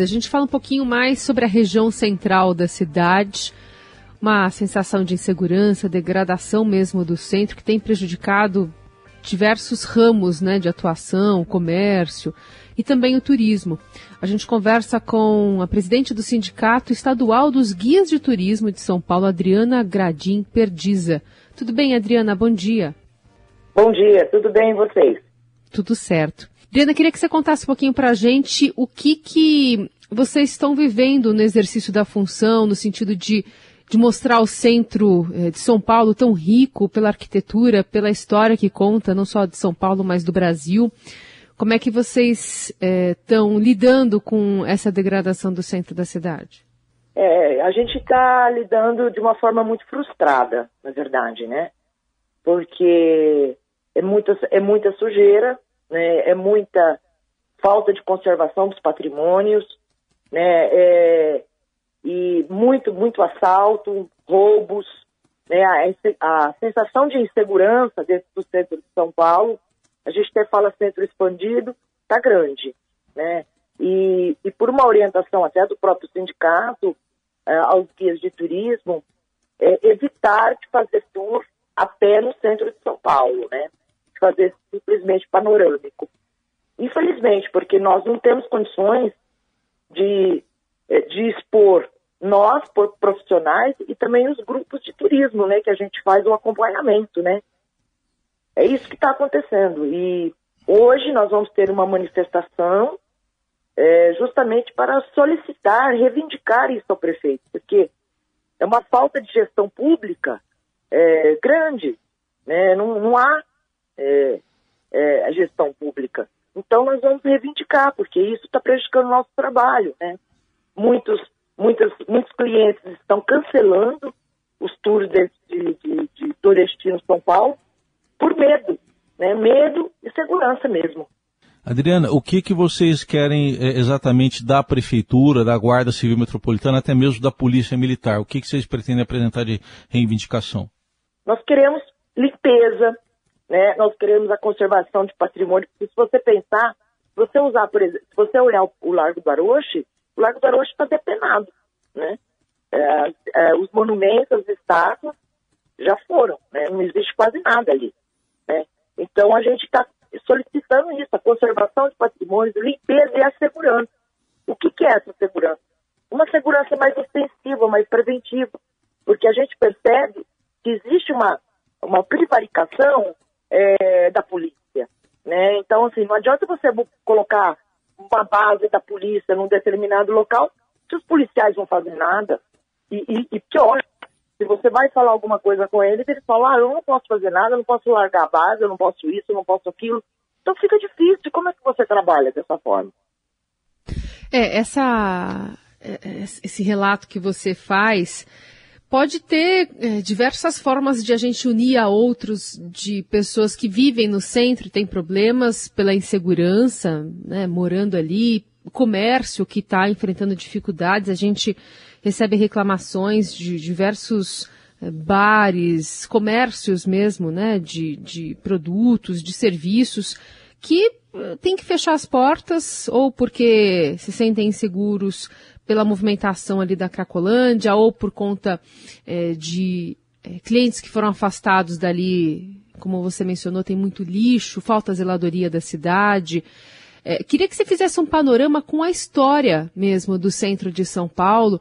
A gente fala um pouquinho mais sobre a região central da cidade, uma sensação de insegurança, degradação mesmo do centro que tem prejudicado diversos ramos né, de atuação, comércio e também o turismo. A gente conversa com a presidente do Sindicato Estadual dos Guias de Turismo de São Paulo, Adriana Gradim Perdiza. Tudo bem, Adriana? Bom dia. Bom dia, tudo bem e vocês? Tudo certo. Adriana, queria que você contasse um pouquinho para a gente o que, que vocês estão vivendo no exercício da função, no sentido de, de mostrar o centro eh, de São Paulo tão rico pela arquitetura, pela história que conta, não só de São Paulo, mas do Brasil. Como é que vocês estão eh, lidando com essa degradação do centro da cidade? É, a gente está lidando de uma forma muito frustrada, na verdade, né? Porque é muita, é muita sujeira, né, é muita falta de conservação dos patrimônios, né, é, e muito, muito assalto, roubos, né, a, a, sensação de insegurança dentro do centro de São Paulo, a gente até fala centro expandido, está grande, né, e, e, por uma orientação até do próprio sindicato é, aos guias de turismo, é, evitar de fazer tour a pé no centro de São Paulo, né, fazer simplesmente panorâmico. Infelizmente, porque nós não temos condições de, eh, de expor nós, profissionais, e também os grupos de turismo, né, que a gente faz o acompanhamento, né. É isso que está acontecendo. E hoje nós vamos ter uma manifestação é, justamente para solicitar, reivindicar isso ao prefeito, porque é uma falta de gestão pública é, grande. Né? Não, não há é, é, a gestão pública. Então nós vamos reivindicar, porque isso está prejudicando o nosso trabalho. Né? Muitos, muitos, muitos clientes estão cancelando os tours de, de, de, de São Paulo por medo, né? medo e segurança mesmo. Adriana, o que, que vocês querem é, exatamente da Prefeitura, da Guarda Civil Metropolitana, até mesmo da Polícia Militar? O que, que vocês pretendem apresentar de reivindicação? Nós queremos limpeza, né? Nós queremos a conservação de patrimônio, porque se você pensar, se você usar, por exemplo, se você olhar o, Largo do Aroche, o Largo do Aroche está depenado, né? É, é, os monumentos, as estátuas já foram, né? Não existe quase nada ali, né? Então a gente está solicitando isso, a conservação de patrimônios, limpeza e a segurança. O que, que é essa segurança? Uma segurança mais ofensiva, mais preventiva, porque a gente percebe que existe uma, uma prevaricação é, da polícia. Né? Então, assim, não adianta você colocar uma base da polícia num determinado local se os policiais não fazem nada. E, e, e pior, se você vai falar alguma coisa com eles, eles falam, ah, eu não posso fazer nada, eu não posso largar a base, eu não posso isso, eu não posso aquilo. Então fica difícil. Como é que você trabalha dessa forma? É, essa, é, é, esse relato que você faz pode ter é, diversas formas de a gente unir a outros, de pessoas que vivem no centro e têm problemas pela insegurança, né, morando ali, comércio que está enfrentando dificuldades. A gente recebe reclamações de diversos é, bares, comércios mesmo, né, de, de produtos, de serviços, que uh, tem que fechar as portas, ou porque se sentem inseguros pela movimentação ali da Cracolândia, ou por conta é, de é, clientes que foram afastados dali, como você mencionou, tem muito lixo, falta zeladoria da cidade. É, queria que você fizesse um panorama com a história mesmo do centro de São Paulo,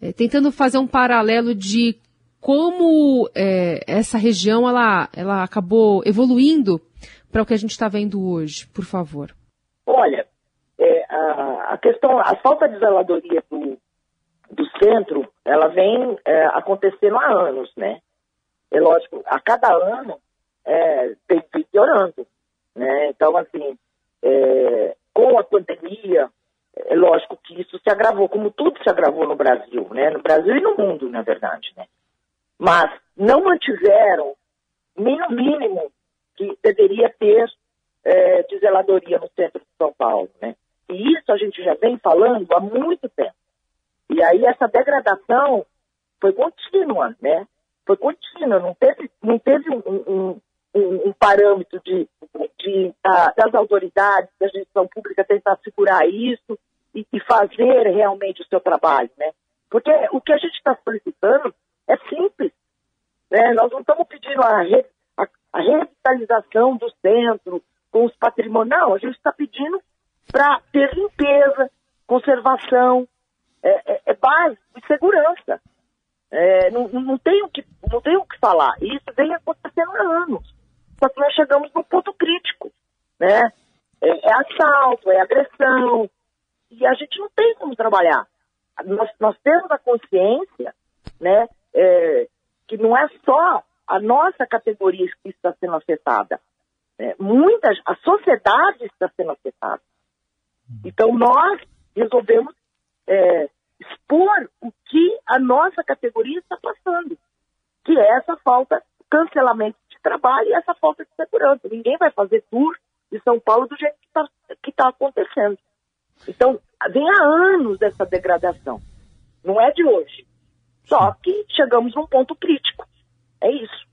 é, tentando fazer um paralelo de como é, essa região ela, ela acabou evoluindo para o que a gente está vendo hoje, por favor. A, questão, a falta de zeladoria do, do centro, ela vem é, acontecendo há anos, né? É lógico, a cada ano é, tem, tem piorando, né? Então, assim, é, com a pandemia, é lógico que isso se agravou, como tudo se agravou no Brasil, né? No Brasil e no mundo, na verdade, né? Mas não mantiveram, nem no mínimo, que deveria ter é, de zeladoria no centro de São Paulo, né? E isso a gente já vem falando há muito tempo. E aí essa degradação foi contínua, né? Foi contínua, não teve, não teve um, um, um, um parâmetro de, de, das autoridades, da gestão pública tentar segurar isso. e, e fazer realmente o seu trabalho, né? Porque o que a gente está solicitando é simples. Né? Nós não estamos pedindo a, re, a, a, revitalização do centro com os patrimônios. Não, a gente está pedindo para ter limpeza, conservação, é, é, é base de segurança. É, não, não, tem o que, não tem o que falar. Isso vem acontecendo há anos. Só que nós chegamos no ponto crítico. Né? É, é assalto, é agressão. E a gente não tem como trabalhar. Nós, nós temos a consciência né, é, que não é só a nossa categoria que está sendo afetada. É, muitas, a sociedade está sendo afetada. Então nós resolvemos é, expor o que a nossa categoria está passando, que é essa falta, cancelamento de trabalho e essa falta de segurança. Ninguém vai fazer tour de São Paulo do jeito que está tá acontecendo. Então, vem há anos essa degradação. Não é de hoje. Só que chegamos num ponto crítico. É isso.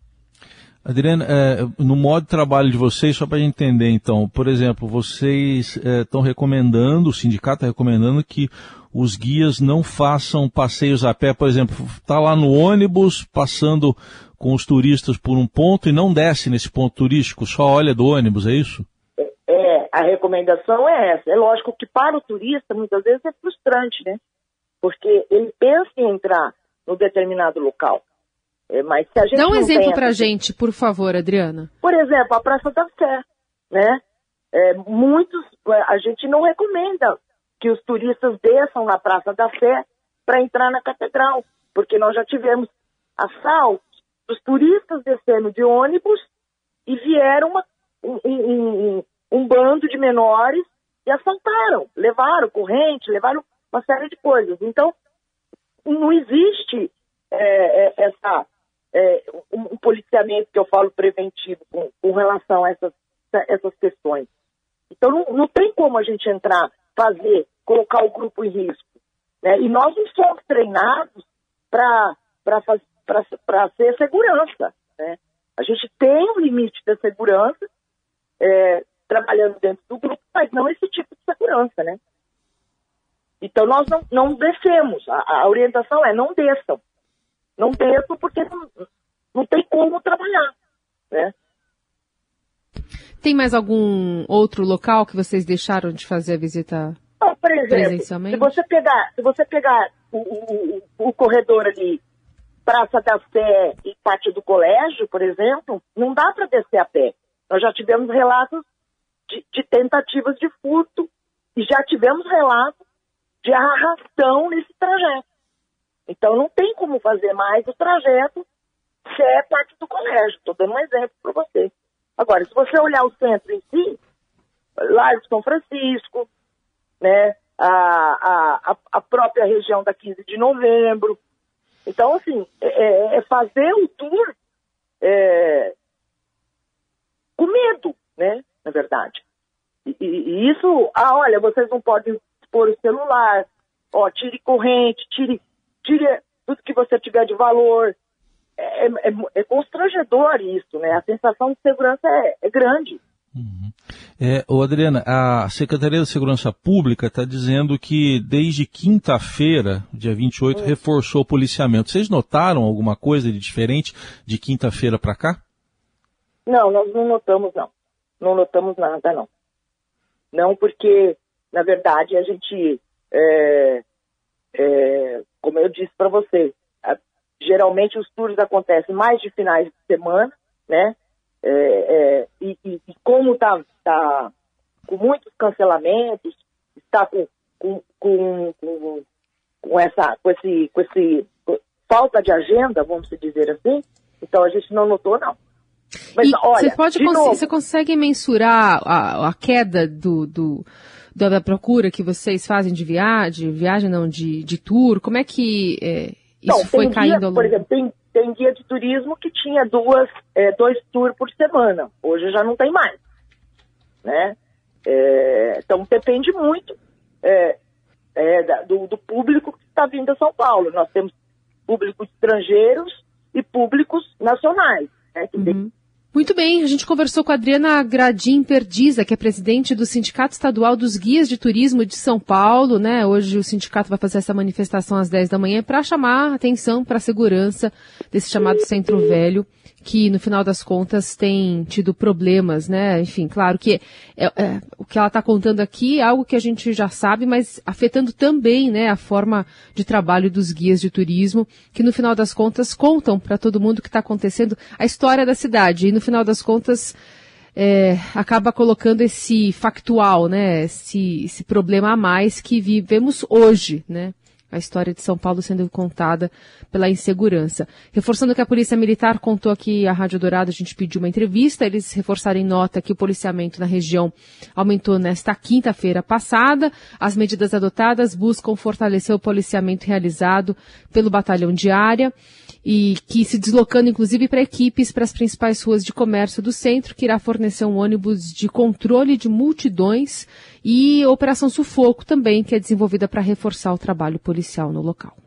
Adriana, é, no modo de trabalho de vocês, só para gente entender então, por exemplo, vocês estão é, recomendando, o sindicato está recomendando que os guias não façam passeios a pé, por exemplo, está lá no ônibus, passando com os turistas por um ponto e não desce nesse ponto turístico, só olha do ônibus, é isso? É, é a recomendação é essa. É lógico que para o turista, muitas vezes é frustrante, né? Porque ele pensa em entrar no determinado local. É, mas se a gente Dá um exemplo para a gente, por favor, Adriana. Por exemplo, a Praça da Sé, né? É, muitos, a gente não recomenda que os turistas desçam na Praça da Sé para entrar na catedral, porque nós já tivemos assaltos dos turistas descendo de ônibus e vieram uma, um, um, um, bando de menores e assaltaram, levaram corrente, levaram uma série de coisas. Então, não existe é, é, essa, é, um, um, policiamento que eu falo preventivo com, com relação a essas, essas questões. Então não, não, tem como a gente entrar, fazer, colocar o grupo em risco. Né? E nós não somos treinados para ser segurança. Né? A gente tem um limite da segurança, é, trabalhando dentro do grupo, mas não esse tipo de segurança, né? Então nós não, não descemos. A, a, orientação é não desçam. Não desçam porque não, não tem como trabalhar. Né? Tem mais algum outro local que vocês deixaram de fazer a visita não, por exemplo, presencialmente? Se você pegar, se você pegar o, o, o corredor ali, Praça da Sé e Pátio do Colégio, por exemplo, não dá para descer a pé. Nós já tivemos relatos de, de tentativas de furto e já tivemos relatos de arrastão nesse trajeto. Então não tem como fazer mais o trajeto se é parte do colégio. Estou dando um exemplo para você. Agora, se você olhar o centro em si, Largo São Francisco, né, a, a, a própria região da 15 de novembro. Então, assim, é, é, é fazer o tour é, com medo, né, na verdade. E, e, isso, ah, olha, vocês não podem expor o celular, ó, tire corrente, tire, tire tudo que você tiver de valor. É, é, é constrangedor isso, né? A sensação de segurança é, é grande. Uhum. É, ô Adriana, a Secretaria da Segurança Pública está dizendo que desde quinta-feira, dia 28, uhum. reforçou o policiamento. Vocês notaram alguma coisa de diferente de quinta-feira para cá? Não, nós não notamos, não. Não notamos nada, não. Não, porque na verdade, a gente, é, é, como eu disse para você, geralmente os tours acontecem mais de finais de semana, né? É, é e, e, como está tá com muitos cancelamentos, está com, com, com, com, com essa com esse, com esse falta de agenda, vamos dizer assim, então a gente não notou, não. Mas, olha, você, pode cons novo, você consegue mensurar a, a queda do, do da, da, procura que vocês fazem de viagem, viagem não, de, de tour? Como é que é, isso não, foi caindo dia, ao? Por exemplo, tem, tem guia de turismo que tinha duas, é, dois tours por semana. Hoje já não tem mais. Né? É, então depende muito é, é, do, do, público que está vindo a São Paulo. Nós temos públicos estrangeiros e públicos nacionais, né, que uhum. Muito bem, a gente conversou com a Adriana Gradim Perdiza, que é presidente do Sindicato Estadual dos Guias de Turismo de São Paulo, né? Hoje o sindicato vai fazer essa manifestação às 10 da manhã para chamar atenção para a segurança desse chamado Centro Velho que no final das contas tem tido problemas, né? Enfim, claro que é, é, o que ela está contando aqui é algo que a gente já sabe, mas afetando também, né, a forma de trabalho dos guias de turismo, que no final das contas contam para todo mundo o que está acontecendo, a história da cidade e no final das contas é, acaba colocando esse factual, né, esse, esse problema a mais que vivemos hoje, né? A história de São Paulo sendo contada pela insegurança. Reforçando que a Polícia Militar contou aqui à Rádio Dourado, a gente pediu uma entrevista, eles reforçaram em nota que o policiamento na região aumentou nesta quinta-feira passada. As medidas adotadas buscam fortalecer o policiamento realizado pelo batalhão de área e que se deslocando inclusive para equipes para as principais ruas de comércio do centro, que irá fornecer um ônibus de controle de multidões e Operação Sufoco também, que é desenvolvida para reforçar o trabalho policial no local.